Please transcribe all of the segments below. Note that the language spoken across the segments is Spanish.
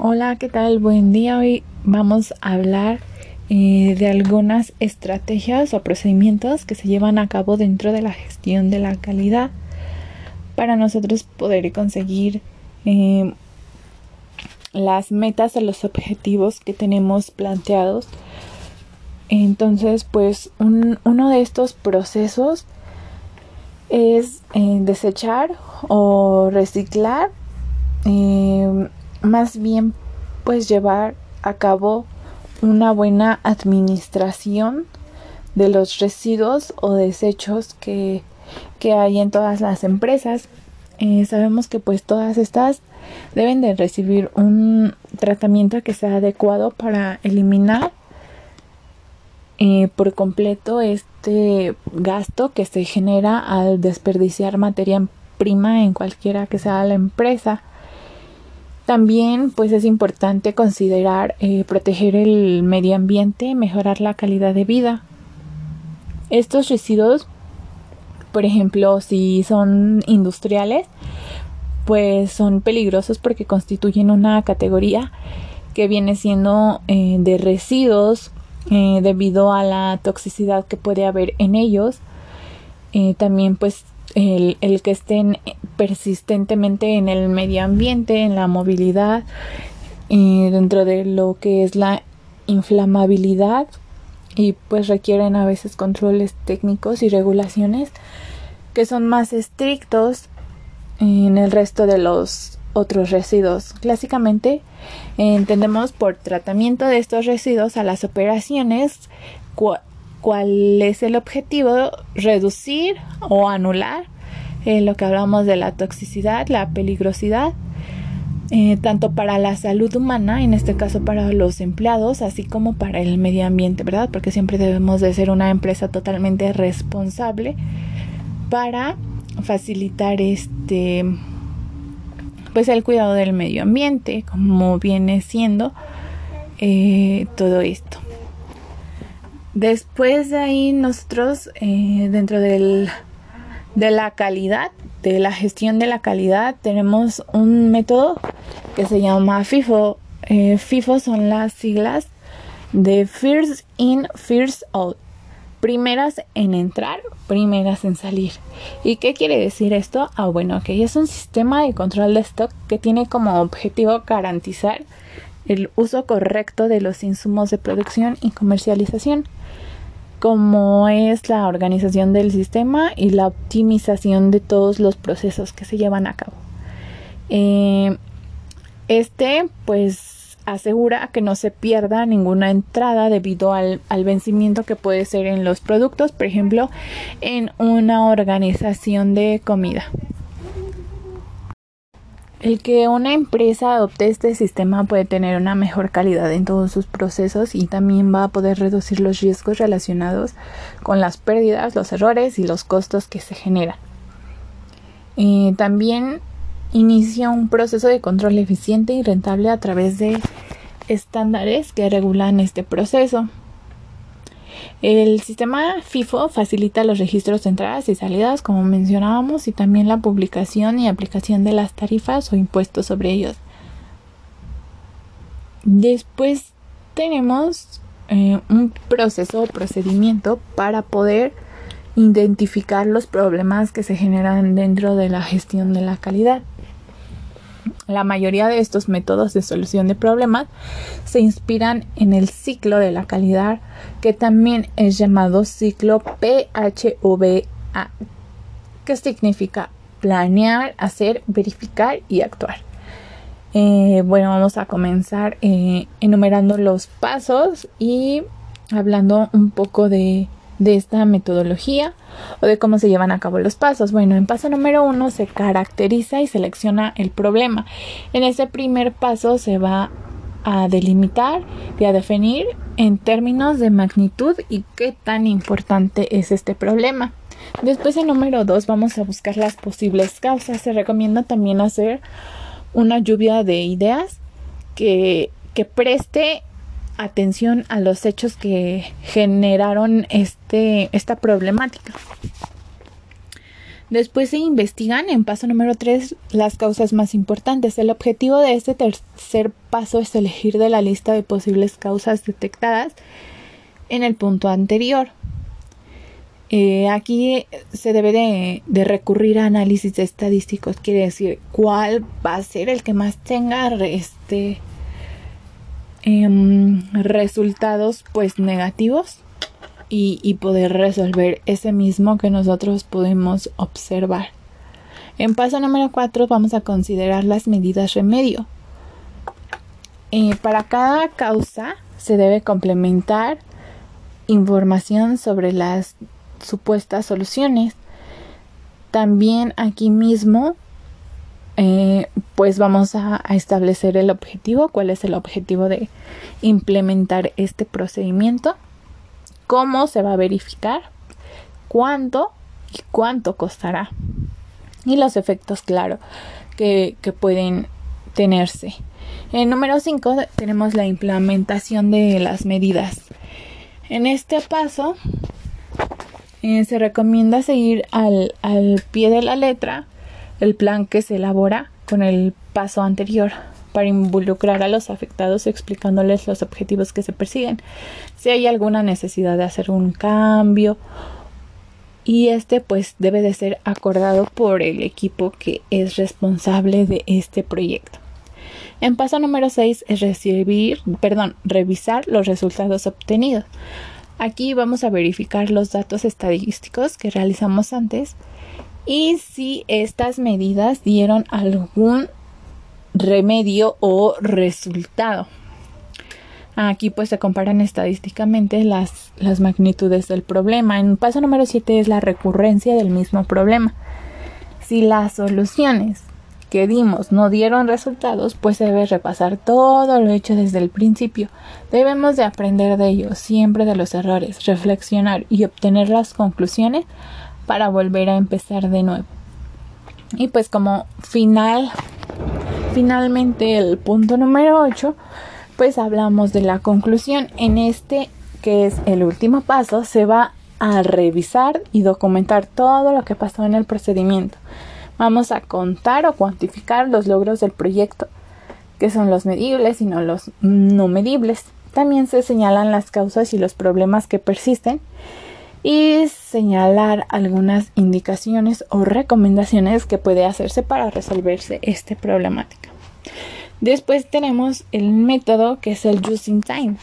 Hola, ¿qué tal? Buen día. Hoy vamos a hablar eh, de algunas estrategias o procedimientos que se llevan a cabo dentro de la gestión de la calidad para nosotros poder conseguir eh, las metas o los objetivos que tenemos planteados. Entonces, pues uno de estos procesos es eh, desechar o reciclar más bien pues llevar a cabo una buena administración de los residuos o desechos que, hay en todas las empresas. Eh, sabemos que pues todas estas deben de recibir un tratamiento que sea adecuado para eliminar eh, por completo este gasto que se genera al desperdiciar materia prima en cualquiera que sea la empresa. También pues es importante considerar eh, proteger el medio ambiente, mejorar la calidad de vida. Estos residuos, por ejemplo, si son industriales, pues son peligrosos porque constituyen una categoría que viene siendo eh, de residuos eh, debido a la toxicidad que puede haber en ellos. también pues el, que estén persistentemente en el medio ambiente, en la movilidad, y dentro de lo que es la inflamabilidad y pues requieren a veces controles técnicos y regulaciones que son más estrictos en el resto de los otros residuos. Clásicamente entendemos por tratamiento de estos residuos a las operaciones cuál es el objetivo, reducir o anular eh, lo que hablamos de la toxicidad, la peligrosidad, eh, tanto para la salud humana, en este caso para los empleados, así como para el medio ambiente, ¿verdad? Porque siempre debemos de ser una empresa totalmente responsable para facilitar este pues el cuidado del medio ambiente como viene siendo eh, todo esto Después de ahí nosotros eh, dentro del, de la calidad, de la gestión de la calidad, tenemos un método que se llama FIFO. Eh, FIFO son las siglas de First In, First Out. Primeras en entrar, primeras en salir. ¿Y qué quiere decir esto? Ah, bueno, que es un sistema de control de stock que tiene como objetivo garantizar el uso correcto de los insumos de producción y comercialización como es la organización del sistema y la optimización de todos los procesos que se llevan a cabo. Eh, este pues asegura que no se pierda ninguna entrada debido al, al, vencimiento que puede ser en los productos, por ejemplo, en una organización de comida. El que una empresa adopte este sistema puede tener una mejor calidad en todos sus procesos y también va a poder reducir los riesgos relacionados con las pérdidas, los errores y los costos que se generan. Eh, también inicia un proceso de control eficiente y rentable a través de estándares que regulan este proceso. El sistema FIFO facilita los registros de entradas y salidas, como mencionábamos, y también la publicación y aplicación de las tarifas o impuestos sobre ellos. Después tenemos eh, un proceso o procedimiento para poder identificar los problemas que se generan dentro de la gestión de la calidad. La mayoría de estos métodos de solución de problemas se inspiran en el ciclo de la calidad, que también es llamado ciclo PHVA, que significa planear, hacer, verificar y actuar. Eh, bueno, vamos a comenzar eh, enumerando los pasos y hablando un poco de de esta metodología o de cómo se llevan a cabo los pasos. Bueno, en paso número uno se caracteriza y selecciona el problema. En ese primer paso se va a delimitar y a definir en términos de magnitud y qué tan importante es este problema. Después en número dos vamos a buscar las posibles causas. Se recomienda también hacer una lluvia de ideas que, que preste atención a los hechos que generaron este, esta problemática. Después se investigan en paso número 3 las causas más importantes. El objetivo de este tercer paso es elegir de la lista de posibles causas detectadas en el punto anterior. Eh, aquí se debe de, recurrir a análisis estadísticos, quiere decir cuál va a ser el que más tenga este, em, resultados pues negativos y, poder resolver ese mismo que nosotros podemos observar. En paso número 4 vamos a considerar las medidas remedio. Eh, para cada causa se debe complementar información sobre las supuestas soluciones. También aquí mismo eh, pues vamos a, establecer el objetivo, cuál es el objetivo de implementar este procedimiento cómo se va a verificar, cuánto y cuánto costará. Y los efectos, claro, que, pueden tenerse. En número 5 tenemos la implementación de las medidas. En este paso eh, se recomienda seguir al, al pie de la letra el plan que se elabora con el paso anterior para involucrar a los afectados explicándoles los objetivos que se persiguen, si hay alguna necesidad de hacer un cambio y este pues debe de ser acordado por el equipo que es responsable de este proyecto. En paso número 6 es recibir, perdón, revisar los resultados obtenidos. Aquí vamos a verificar los datos estadísticos que realizamos antes y si estas medidas dieron algún remedio o resultado. Aquí pues se comparan estadísticamente las, las magnitudes del problema. En paso número 7 es la recurrencia del mismo problema. Si las soluciones que dimos no dieron resultados, pues se debe repasar todo lo hecho desde el principio. Debemos de aprender de ello, siempre de los errores, reflexionar y obtener las conclusiones para volver a empezar de nuevo. Y pues como final finalmente el punto número 8, pues hablamos de la conclusión. En este, que es el último paso, se va a revisar y documentar todo lo que pasó en el procedimiento. Vamos a contar o cuantificar los logros del proyecto, que son los medibles y no los no medibles. También se señalan las causas y los problemas que persisten y señalar algunas indicaciones o recomendaciones que puede hacerse para resolverse esta problemática. Después tenemos el método que es el using time.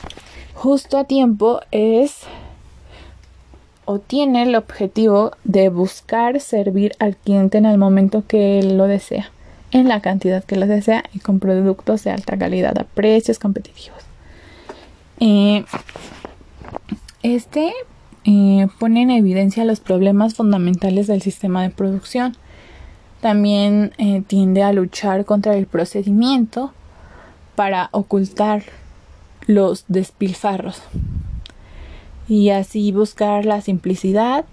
Justo a tiempo es o tiene el objetivo de buscar servir al cliente en el momento que él lo desea, en la cantidad que lo desea y con productos de alta calidad a precios competitivos. Eh, este eh, pone en evidencia los problemas fundamentales del sistema de producción. También eh, tiende a luchar contra el procedimiento para ocultar los despilfarros y así buscar la simplicidad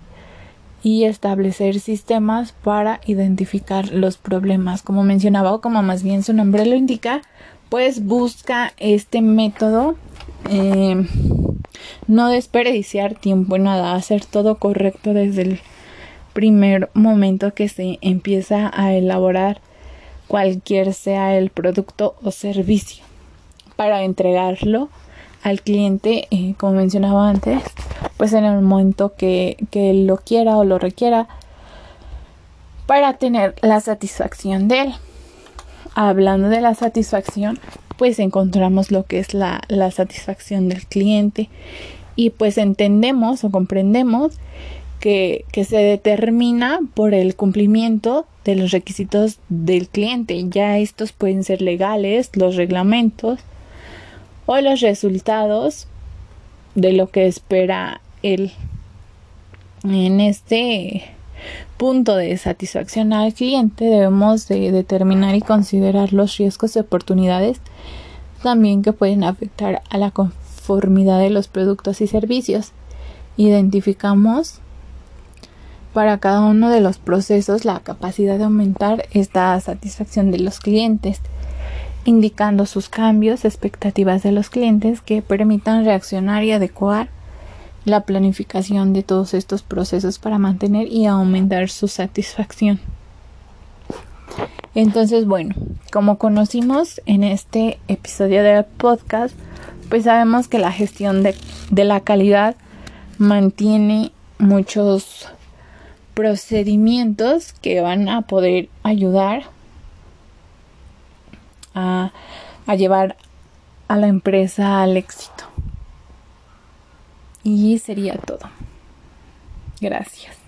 y establecer sistemas para identificar los problemas. Como mencionaba, o como más bien su nombre lo indica, pues busca este método eh, no desperdiciar tiempo en nada, hacer todo correcto desde el primer momento que se empieza a elaborar cualquier sea el producto o servicio para entregarlo al cliente, eh, como mencionaba antes, pues en el momento que, que lo quiera o lo requiera para tener la satisfacción de él. Hablando de la satisfacción, pues encontramos lo que es la, satisfacción del cliente y pues entendemos o comprendemos que, que, se determina por el cumplimiento de los requisitos del cliente. Ya estos pueden ser legales, los reglamentos o los resultados de lo que espera él. En este punto de satisfacción al cliente debemos de determinar y considerar los riesgos y oportunidades también que pueden afectar a la conformidad de los productos y servicios. Identificamos para cada uno de los procesos la capacidad de aumentar esta satisfacción de los clientes, indicando sus cambios, expectativas de los clientes que permitan reaccionar y adecuar la planificación de todos estos procesos para mantener y aumentar su satisfacción. Entonces, bueno, como conocimos en este episodio del podcast, pues sabemos que la gestión de, de la calidad mantiene muchos procedimientos que van a poder ayudar a, a llevar a la empresa al éxito. Y sería todo. Gracias.